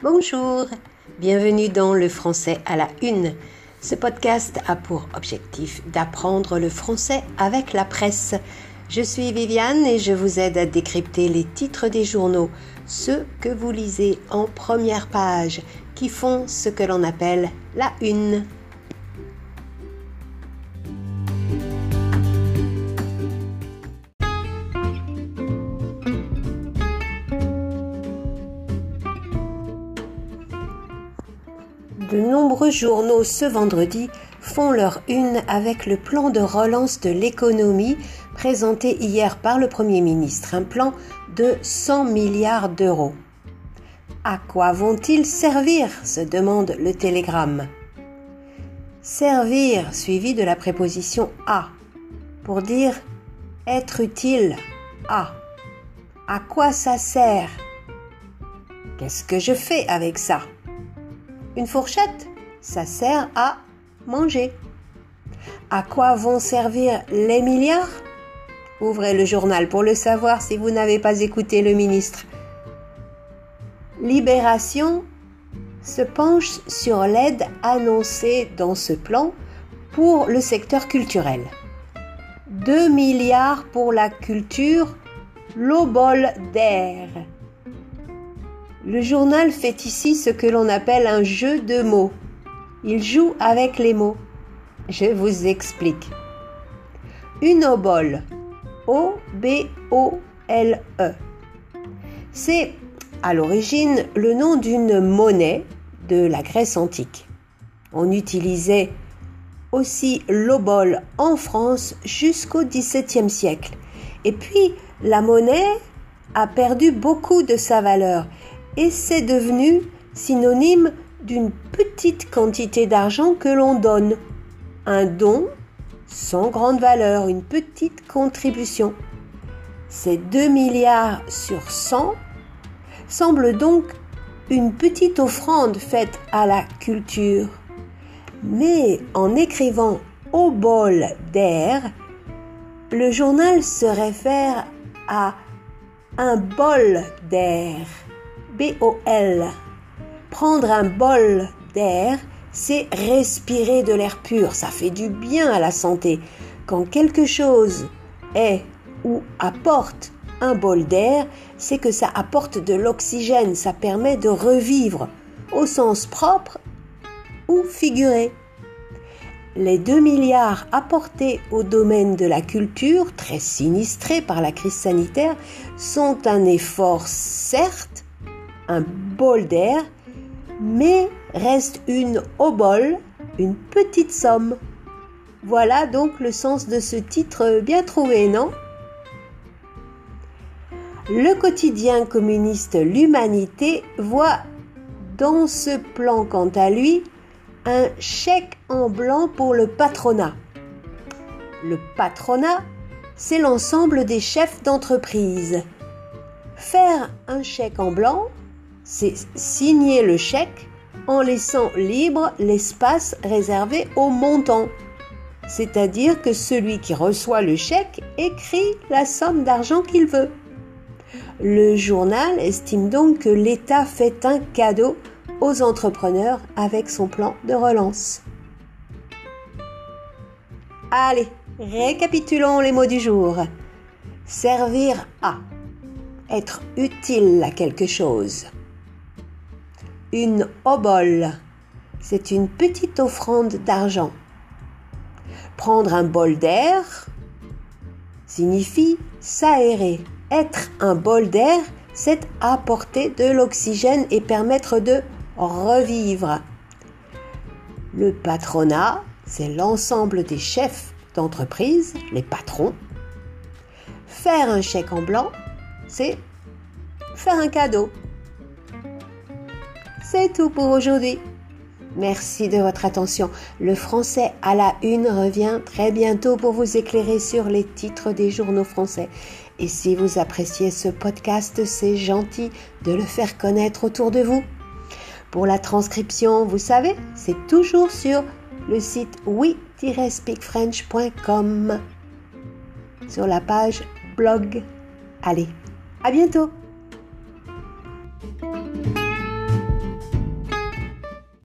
Bonjour, bienvenue dans le français à la une. Ce podcast a pour objectif d'apprendre le français avec la presse. Je suis Viviane et je vous aide à décrypter les titres des journaux, ceux que vous lisez en première page, qui font ce que l'on appelle la une. De nombreux journaux ce vendredi font leur une avec le plan de relance de l'économie présenté hier par le Premier ministre, un plan de 100 milliards d'euros. À quoi vont-ils servir se demande le télégramme. Servir suivi de la préposition à pour dire être utile à. À quoi ça sert? Qu'est-ce que je fais avec ça? Une fourchette, ça sert à manger. À quoi vont servir les milliards? Ouvrez le journal pour le savoir si vous n'avez pas écouté le ministre. Libération se penche sur l'aide annoncée dans ce plan pour le secteur culturel. 2 milliards pour la culture, l'eau bol d'air. Le journal fait ici ce que l'on appelle un jeu de mots. Il joue avec les mots. Je vous explique. Une obole. O-B-O-L-E. C'est à l'origine le nom d'une monnaie de la Grèce antique. On utilisait aussi l'obole en France jusqu'au XVIIe siècle. Et puis, la monnaie a perdu beaucoup de sa valeur et c'est devenu synonyme d'une petite quantité d'argent que l'on donne. Un don sans grande valeur, une petite contribution. Ces 2 milliards sur 100 semblent donc une petite offrande faite à la culture. Mais en écrivant au bol d'air, le journal se réfère à un bol d'air. B-O-L. Prendre un bol d'air, c'est respirer de l'air pur, ça fait du bien à la santé. Quand quelque chose est ou apporte un bol d'air, c'est que ça apporte de l'oxygène, ça permet de revivre, au sens propre ou figuré. Les 2 milliards apportés au domaine de la culture, très sinistré par la crise sanitaire, sont un effort certes, un bol d'air, mais reste une obole, une petite somme. Voilà donc le sens de ce titre bien trouvé, non? Le quotidien communiste L'Humanité voit dans ce plan, quant à lui, un chèque en blanc pour le patronat. Le patronat, c'est l'ensemble des chefs d'entreprise. Faire un chèque en blanc, c'est signer le chèque en laissant libre l'espace réservé au montant. C'est-à-dire que celui qui reçoit le chèque écrit la somme d'argent qu'il veut. Le journal estime donc que l'État fait un cadeau aux entrepreneurs avec son plan de relance. Allez, récapitulons les mots du jour. Servir à. Être utile à quelque chose. Une obole, c'est une petite offrande d'argent. Prendre un bol d'air signifie s'aérer. Être un bol d'air, c'est apporter de l'oxygène et permettre de revivre. Le patronat, c'est l'ensemble des chefs d'entreprise, les patrons. Faire un chèque en blanc, c'est faire un cadeau. C'est tout pour aujourd'hui. Merci de votre attention. Le français à la une revient très bientôt pour vous éclairer sur les titres des journaux français. Et si vous appréciez ce podcast, c'est gentil de le faire connaître autour de vous. Pour la transcription, vous savez, c'est toujours sur le site oui-speakfrench.com sur la page blog. Allez, à bientôt